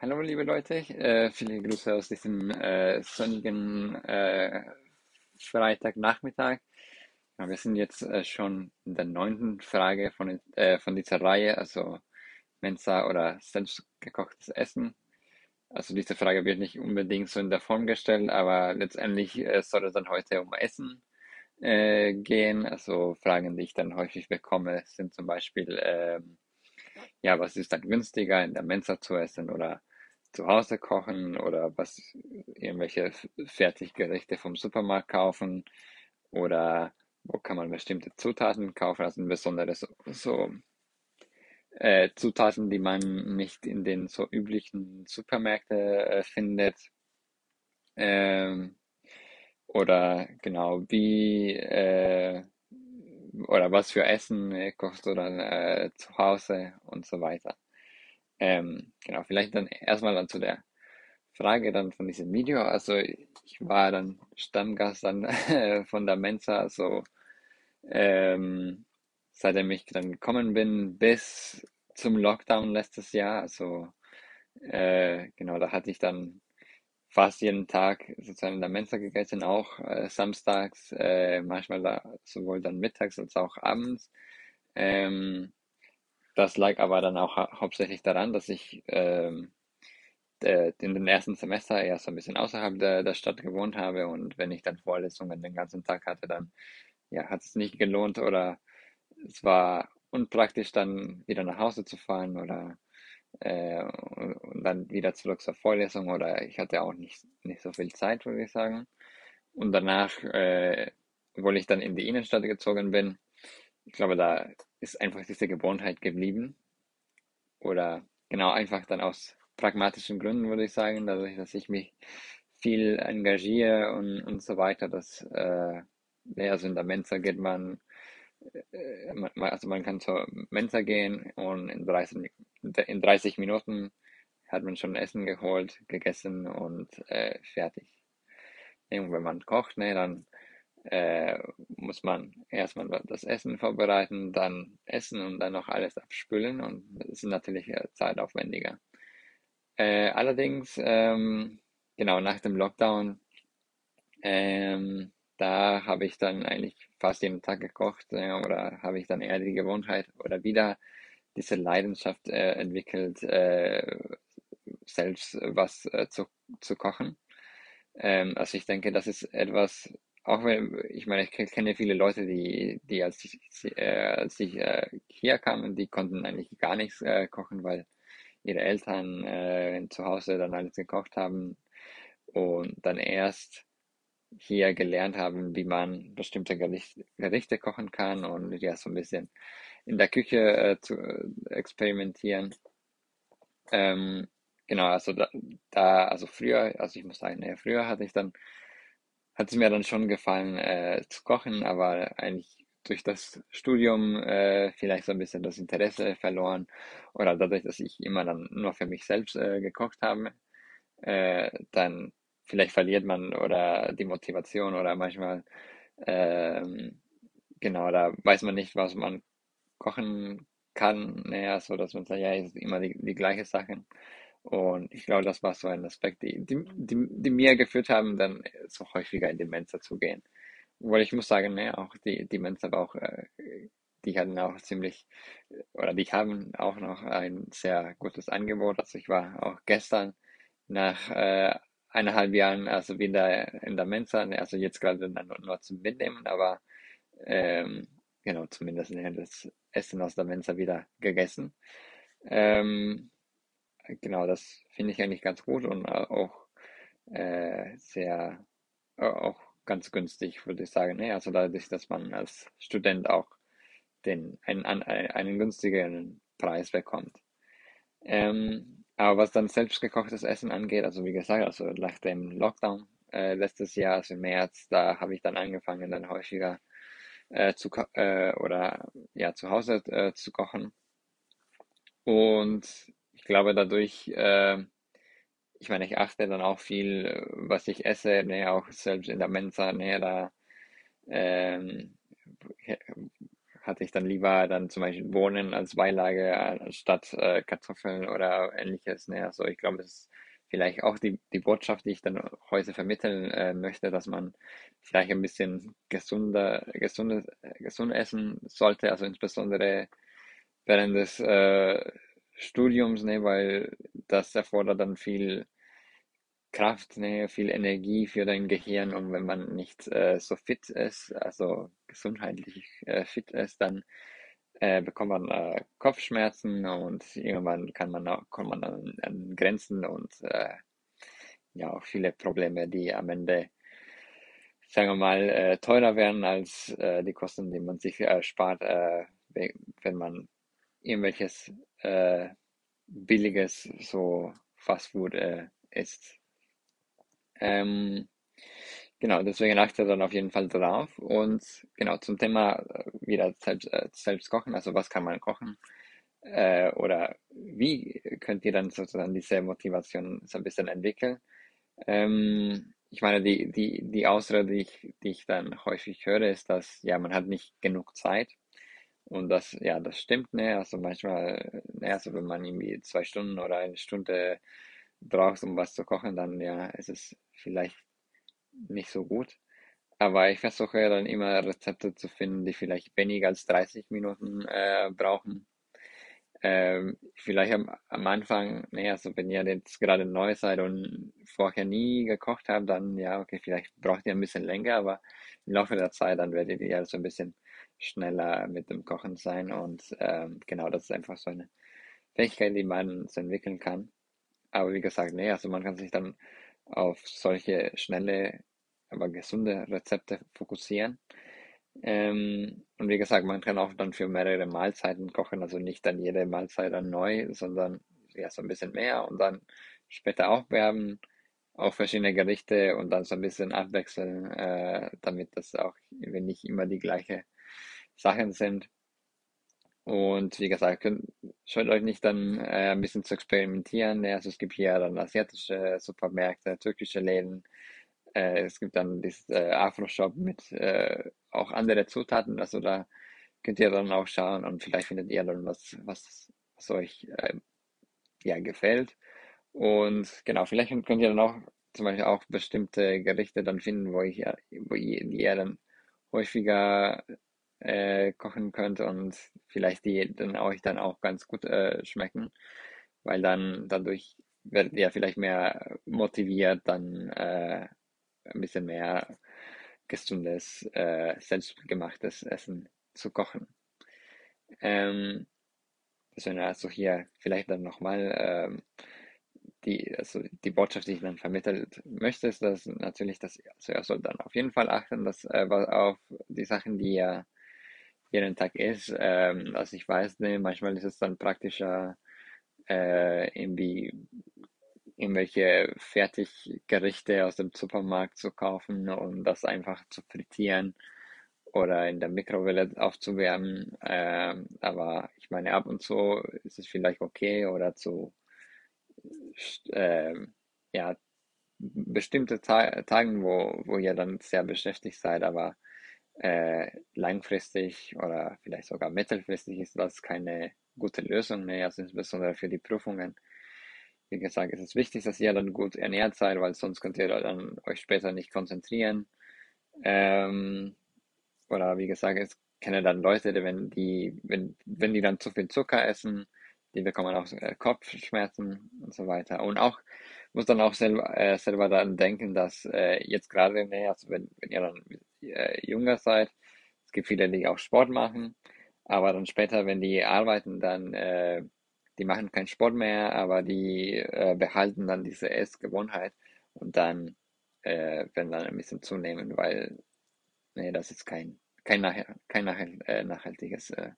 Hallo liebe Leute, äh, viele Grüße aus diesem äh, sonnigen äh, Freitagnachmittag. Ja, wir sind jetzt äh, schon in der neunten Frage von, äh, von dieser Reihe, also Mensa oder selbstgekochtes Essen. Also diese Frage wird nicht unbedingt so in der Form gestellt, aber letztendlich äh, soll es dann heute um Essen äh, gehen. Also Fragen, die ich dann häufig bekomme, sind zum Beispiel, ähm, ja, was ist dann günstiger in der Mensa zu essen oder zu Hause kochen oder was irgendwelche Fertiggerichte vom Supermarkt kaufen oder wo kann man bestimmte Zutaten kaufen, also besondere so, äh, Zutaten, die man nicht in den so üblichen Supermärkten äh, findet. Ähm, oder genau wie äh, oder was für Essen äh, kochst du dann äh, zu Hause und so weiter. Ähm, genau, vielleicht dann erstmal dann zu der Frage dann von diesem Video. Also ich war dann Stammgast dann von der Mensa, also ähm, seitdem ich dann gekommen bin bis zum Lockdown letztes Jahr. Also äh, genau, da hatte ich dann fast jeden Tag sozusagen in der Mensa gegessen, auch äh, samstags, äh, manchmal da, sowohl dann mittags als auch abends. Ähm, das lag aber dann auch hau hauptsächlich daran, dass ich ähm, äh, in den ersten Semester eher so ein bisschen außerhalb der, der Stadt gewohnt habe und wenn ich dann Vorlesungen den ganzen Tag hatte, dann ja, hat es nicht gelohnt oder es war unpraktisch, dann wieder nach Hause zu fahren oder äh, und dann wieder zurück zur Vorlesung oder ich hatte auch nicht, nicht so viel Zeit, würde ich sagen. Und danach, äh, obwohl ich dann in die Innenstadt gezogen bin, ich glaube, da ist einfach diese Gewohnheit geblieben. Oder genau einfach dann aus pragmatischen Gründen, würde ich sagen, dadurch, dass ich mich viel engagiere und, und so weiter, dass äh, ja, also in der Mensa geht man, äh, man, also man kann zur Mensa gehen und in 30, in 30 Minuten hat man schon Essen geholt, gegessen und äh, fertig. Und wenn man kocht, ne, dann äh, muss man erstmal das Essen vorbereiten, dann essen und dann noch alles abspülen und das ist natürlich äh, zeitaufwendiger. Äh, allerdings, ähm, genau nach dem Lockdown, ähm, da habe ich dann eigentlich fast jeden Tag gekocht äh, oder habe ich dann eher die Gewohnheit oder wieder diese Leidenschaft äh, entwickelt, äh, selbst was zu, zu kochen. Ähm, also ich denke, das ist etwas, auch wenn, ich meine, ich kenne viele Leute, die, die als ich, äh, als ich äh, hier kamen, die konnten eigentlich gar nichts äh, kochen, weil ihre Eltern äh, zu Hause dann alles gekocht haben und dann erst hier gelernt haben, wie man bestimmte Gerichte, Gerichte kochen kann und ja so ein bisschen in der Küche äh, zu äh, experimentieren. Ähm, genau, also da, da, also früher, also ich muss sagen, ja, früher hatte ich dann, hat es mir dann schon gefallen äh, zu kochen, aber eigentlich durch das Studium äh, vielleicht so ein bisschen das Interesse verloren oder dadurch, dass ich immer dann nur für mich selbst äh, gekocht habe, äh, dann vielleicht verliert man oder die Motivation oder manchmal ähm, genau, da weiß man nicht, was man kochen kann, naja, so dass man sagt, ja, es ist immer die, die gleiche Sache. Und ich glaube, das war so ein Aspekt, die, die, die, die mir geführt haben, dann so häufiger in die Mensa zu gehen. Weil ich muss sagen, ne, auch die, Mensa war auch, äh, die hatten auch ziemlich, oder die haben auch noch ein sehr gutes Angebot. Also ich war auch gestern nach äh, eineinhalb Jahren also wieder in der Mensa, ne, also jetzt gerade nur, nur zum Mitnehmen, aber ähm, genau, zumindest ne, das Essen aus der Mensa wieder gegessen. Ähm, genau, das finde ich eigentlich ganz gut und auch äh, sehr, auch ganz günstig, würde ich sagen. Ne? Also dadurch, dass man als Student auch den, einen, einen günstigeren Preis bekommt. Ähm, aber was dann selbstgekochtes Essen angeht, also wie gesagt, also nach dem Lockdown äh, letztes Jahr, also im März, da habe ich dann angefangen, dann häufiger äh, zu äh, oder ja zu Hause äh, zu kochen. Und glaube dadurch, äh, ich meine, ich achte dann auch viel, was ich esse, ne, auch selbst in der Mensa, ne, da ähm, hatte ich dann lieber dann zum Beispiel Bohnen als Beilage anstatt äh, Kartoffeln oder ähnliches. Ne? Also ich glaube, das ist vielleicht auch die, die Botschaft, die ich dann heute vermitteln äh, möchte, dass man vielleicht ein bisschen gesunder, gesundes, gesund essen sollte, also insbesondere während des äh, Studiums, ne, weil das erfordert dann viel Kraft, ne, viel Energie für dein Gehirn. Und wenn man nicht äh, so fit ist, also gesundheitlich äh, fit ist, dann äh, bekommt man äh, Kopfschmerzen und irgendwann kann man auch, kommt man an, an Grenzen und äh, ja auch viele Probleme, die am Ende, sagen wir mal, äh, teurer werden als äh, die Kosten, die man sich erspart, äh, wenn man irgendwelches äh, billiges so Fastfood äh, isst. Ähm, genau, deswegen achte dann auf jeden Fall drauf. Und genau zum Thema äh, wieder selbst, äh, selbst kochen, also was kann man kochen? Äh, oder wie könnt ihr dann sozusagen diese Motivation so ein bisschen entwickeln? Ähm, ich meine, die, die, die Ausrede, die ich, die ich dann häufig höre, ist, dass ja, man hat nicht genug Zeit. Und das, ja, das stimmt, ne? Also manchmal, ne, also wenn man irgendwie zwei Stunden oder eine Stunde braucht, um was zu kochen, dann ja, ist es vielleicht nicht so gut. Aber ich versuche dann immer Rezepte zu finden, die vielleicht weniger als 30 Minuten äh, brauchen. Ähm, vielleicht am, am Anfang, ne, also wenn ihr jetzt gerade neu seid und vorher nie gekocht habt, dann ja, okay, vielleicht braucht ihr ein bisschen länger, aber im Laufe der Zeit, dann werdet ihr so ein bisschen schneller mit dem Kochen sein und ähm, genau, das ist einfach so eine Fähigkeit, die man so entwickeln kann. Aber wie gesagt, nee, also man kann sich dann auf solche schnelle, aber gesunde Rezepte fokussieren. Ähm, und wie gesagt, man kann auch dann für mehrere Mahlzeiten kochen, also nicht dann jede Mahlzeit dann neu, sondern ja so ein bisschen mehr und dann später aufwärmen auf verschiedene Gerichte und dann so ein bisschen abwechseln, äh, damit das auch wenn nicht immer die gleiche Sachen sind. Und wie gesagt, könnt, scheut euch nicht dann äh, ein bisschen zu experimentieren. Also es gibt hier dann asiatische Supermärkte, türkische Läden. Äh, es gibt dann dieses äh, Afro-Shop mit äh, auch andere Zutaten. Also da könnt ihr dann auch schauen und vielleicht findet ihr dann was, was, was euch äh, ja, gefällt. Und genau, vielleicht könnt ihr dann auch zum Beispiel auch bestimmte Gerichte dann finden, wo ich wo ihr, die ihr dann häufiger äh, kochen könnt und vielleicht die dann euch dann auch ganz gut äh, schmecken, weil dann dadurch werdet ihr vielleicht mehr motiviert, dann äh, ein bisschen mehr gesundes, äh, selbstgemachtes Essen zu kochen. Ähm, deswegen also hier vielleicht dann nochmal ähm, die, also die Botschaft, die ich dann vermittelt möchte, ist, dass natürlich, dass also er soll dann auf jeden Fall achten, dass äh, auf die Sachen, die er jeden Tag ist. Ähm, also ich weiß nicht, manchmal ist es dann praktischer, äh, irgendwie irgendwelche Fertiggerichte aus dem Supermarkt zu kaufen und das einfach zu frittieren oder in der Mikrowelle aufzuwärmen. Ähm, aber ich meine, ab und zu ist es vielleicht okay oder zu äh, ja, bestimmte Ta Tagen, wo, wo ihr dann sehr beschäftigt seid, aber äh, langfristig oder vielleicht sogar mittelfristig ist das keine gute Lösung mehr, also insbesondere für die Prüfungen. Wie gesagt, es ist wichtig, dass ihr dann gut ernährt seid, weil sonst könnt ihr dann euch später nicht konzentrieren. Ähm, oder wie gesagt, ich kenne dann Leute, die, wenn die, wenn, wenn die dann zu viel Zucker essen, die bekommen auch äh, Kopfschmerzen und so weiter. Und auch muss dann auch selber, äh, selber dann denken, dass äh, jetzt gerade, ne, also wenn, wenn ihr dann äh, jünger seid, es gibt viele, die auch Sport machen, aber dann später, wenn die arbeiten, dann äh, die machen keinen Sport mehr, aber die äh, behalten dann diese Essgewohnheit und dann äh, werden dann ein bisschen zunehmen, weil nee, das ist kein kein, nachher, kein nachher, äh, nachhaltiges äh,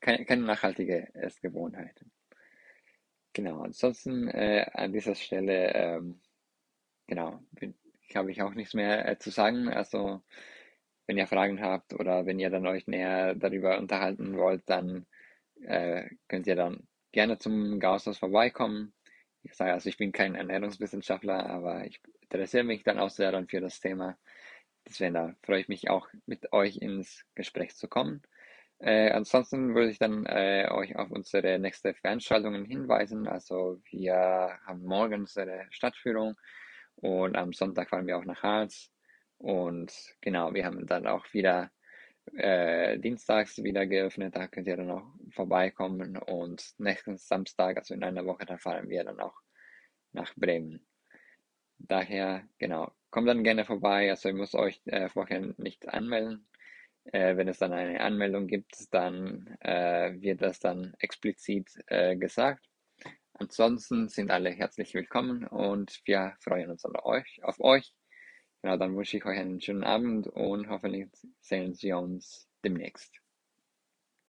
keine, keine nachhaltige Essgewohnheit. Genau, ansonsten äh, an dieser Stelle, ähm, genau, habe ich auch nichts mehr äh, zu sagen. Also, wenn ihr Fragen habt oder wenn ihr dann euch näher darüber unterhalten wollt, dann äh, könnt ihr dann gerne zum Gausshaus vorbeikommen. Ich sage, also ich bin kein Ernährungswissenschaftler, aber ich interessiere mich dann auch sehr dann für das Thema. Deswegen da freue ich mich auch mit euch ins Gespräch zu kommen. Äh, ansonsten würde ich dann äh, euch auf unsere nächste Veranstaltungen hinweisen. Also wir haben morgen unsere Stadtführung und am Sonntag fahren wir auch nach Harz. Und genau, wir haben dann auch wieder äh, dienstags wieder geöffnet. Da könnt ihr dann auch vorbeikommen. Und nächsten Samstag, also in einer Woche, dann fahren wir dann auch nach Bremen. Daher, genau, kommt dann gerne vorbei. Also ihr müsst euch äh, vorher nicht anmelden. Äh, wenn es dann eine Anmeldung gibt, dann äh, wird das dann explizit äh, gesagt. Ansonsten sind alle herzlich willkommen und wir freuen uns auf euch. Auf euch. Genau, dann wünsche ich euch einen schönen Abend und hoffentlich sehen wir uns demnächst.